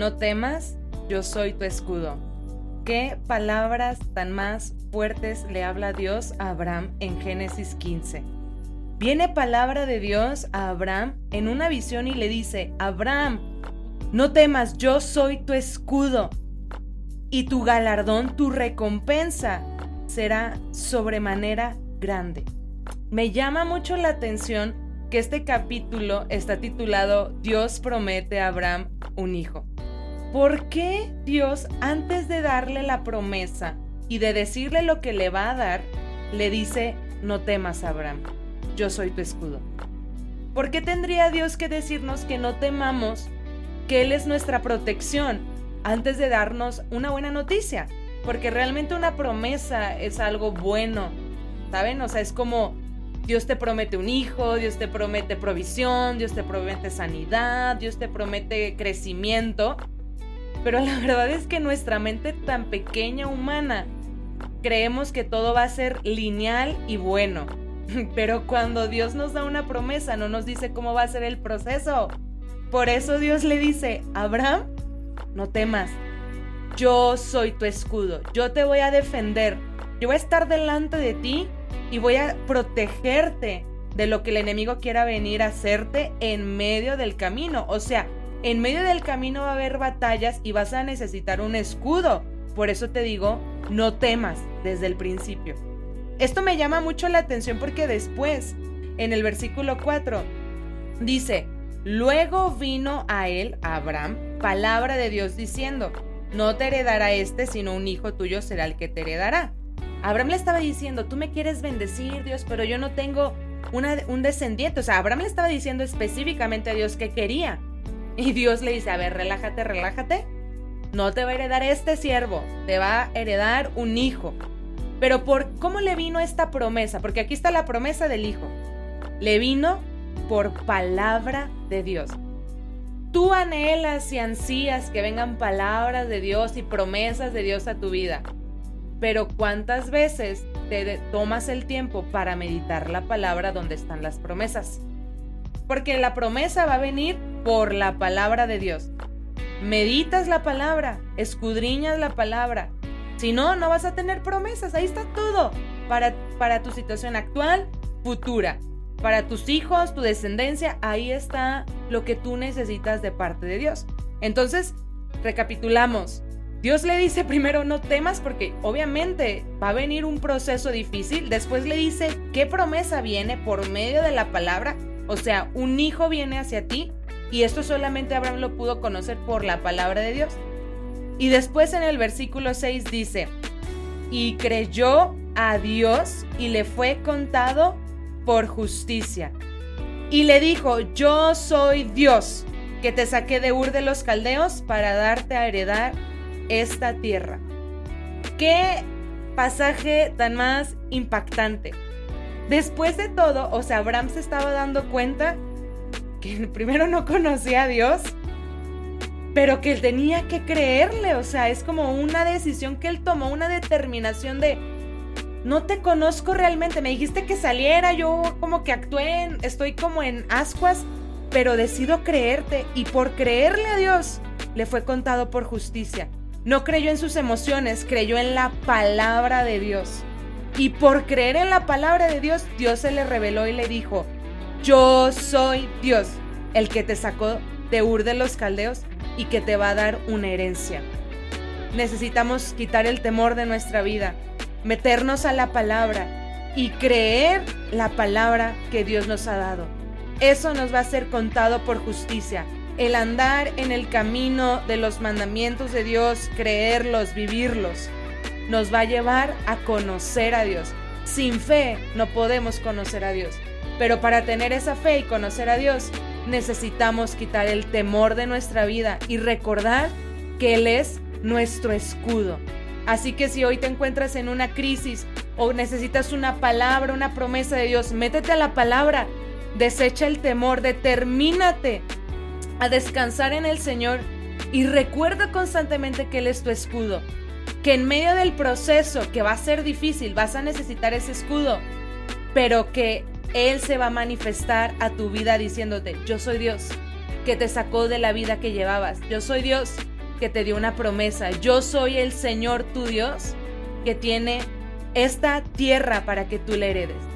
no temas, yo soy tu escudo. ¿Qué palabras tan más fuertes le habla Dios a Abraham en Génesis 15? Viene palabra de Dios a Abraham en una visión y le dice, Abraham, no temas, yo soy tu escudo y tu galardón, tu recompensa será sobremanera grande. Me llama mucho la atención que este capítulo está titulado Dios promete a Abraham un hijo. ¿Por qué Dios, antes de darle la promesa y de decirle lo que le va a dar, le dice, no temas, Abraham, yo soy tu escudo? ¿Por qué tendría Dios que decirnos que no temamos, que Él es nuestra protección, antes de darnos una buena noticia? Porque realmente una promesa es algo bueno, ¿saben? O sea, es como Dios te promete un hijo, Dios te promete provisión, Dios te promete sanidad, Dios te promete crecimiento. Pero la verdad es que nuestra mente tan pequeña humana creemos que todo va a ser lineal y bueno. Pero cuando Dios nos da una promesa no nos dice cómo va a ser el proceso. Por eso Dios le dice, Abraham, no temas. Yo soy tu escudo. Yo te voy a defender. Yo voy a estar delante de ti y voy a protegerte de lo que el enemigo quiera venir a hacerte en medio del camino. O sea, en medio del camino va a haber batallas y vas a necesitar un escudo. Por eso te digo, no temas desde el principio. Esto me llama mucho la atención porque después, en el versículo 4, dice, luego vino a él, Abraham, palabra de Dios diciendo, no te heredará este, sino un hijo tuyo será el que te heredará. Abraham le estaba diciendo, tú me quieres bendecir, Dios, pero yo no tengo un descendiente. O sea, Abraham le estaba diciendo específicamente a Dios que quería. Y Dios le dice, a ver, relájate, relájate. No te va a heredar este siervo, te va a heredar un hijo. Pero por cómo le vino esta promesa, porque aquí está la promesa del hijo. Le vino por palabra de Dios. Tú anhelas y ansías que vengan palabras de Dios y promesas de Dios a tu vida. Pero ¿cuántas veces te tomas el tiempo para meditar la palabra donde están las promesas? Porque la promesa va a venir por la palabra de Dios. Meditas la palabra, escudriñas la palabra. Si no, no vas a tener promesas. Ahí está todo para, para tu situación actual, futura. Para tus hijos, tu descendencia, ahí está lo que tú necesitas de parte de Dios. Entonces, recapitulamos. Dios le dice primero no temas porque obviamente va a venir un proceso difícil. Después le dice qué promesa viene por medio de la palabra. O sea, un hijo viene hacia ti y esto solamente Abraham lo pudo conocer por la palabra de Dios. Y después en el versículo 6 dice, y creyó a Dios y le fue contado por justicia. Y le dijo, yo soy Dios, que te saqué de Ur de los Caldeos para darte a heredar esta tierra. Qué pasaje tan más impactante. Después de todo, o sea, Abraham se estaba dando cuenta que primero no conocía a Dios, pero que él tenía que creerle, o sea, es como una decisión que él tomó, una determinación de, no te conozco realmente, me dijiste que saliera, yo como que actué, estoy como en ascuas, pero decido creerte y por creerle a Dios le fue contado por justicia. No creyó en sus emociones, creyó en la palabra de Dios. Y por creer en la palabra de Dios, Dios se le reveló y le dijo, yo soy Dios, el que te sacó de Ur de los Caldeos y que te va a dar una herencia. Necesitamos quitar el temor de nuestra vida, meternos a la palabra y creer la palabra que Dios nos ha dado. Eso nos va a ser contado por justicia el andar en el camino de los mandamientos de Dios, creerlos, vivirlos, nos va a llevar a conocer a Dios. Sin fe no podemos conocer a Dios, pero para tener esa fe y conocer a Dios necesitamos quitar el temor de nuestra vida y recordar que Él es nuestro escudo. Así que si hoy te encuentras en una crisis o necesitas una palabra, una promesa de Dios, métete a la palabra, desecha el temor, determínate a descansar en el Señor y recuerda constantemente que Él es tu escudo. Que en medio del proceso, que va a ser difícil, vas a necesitar ese escudo, pero que Él se va a manifestar a tu vida diciéndote, yo soy Dios, que te sacó de la vida que llevabas. Yo soy Dios, que te dio una promesa. Yo soy el Señor tu Dios que tiene esta tierra para que tú la heredes.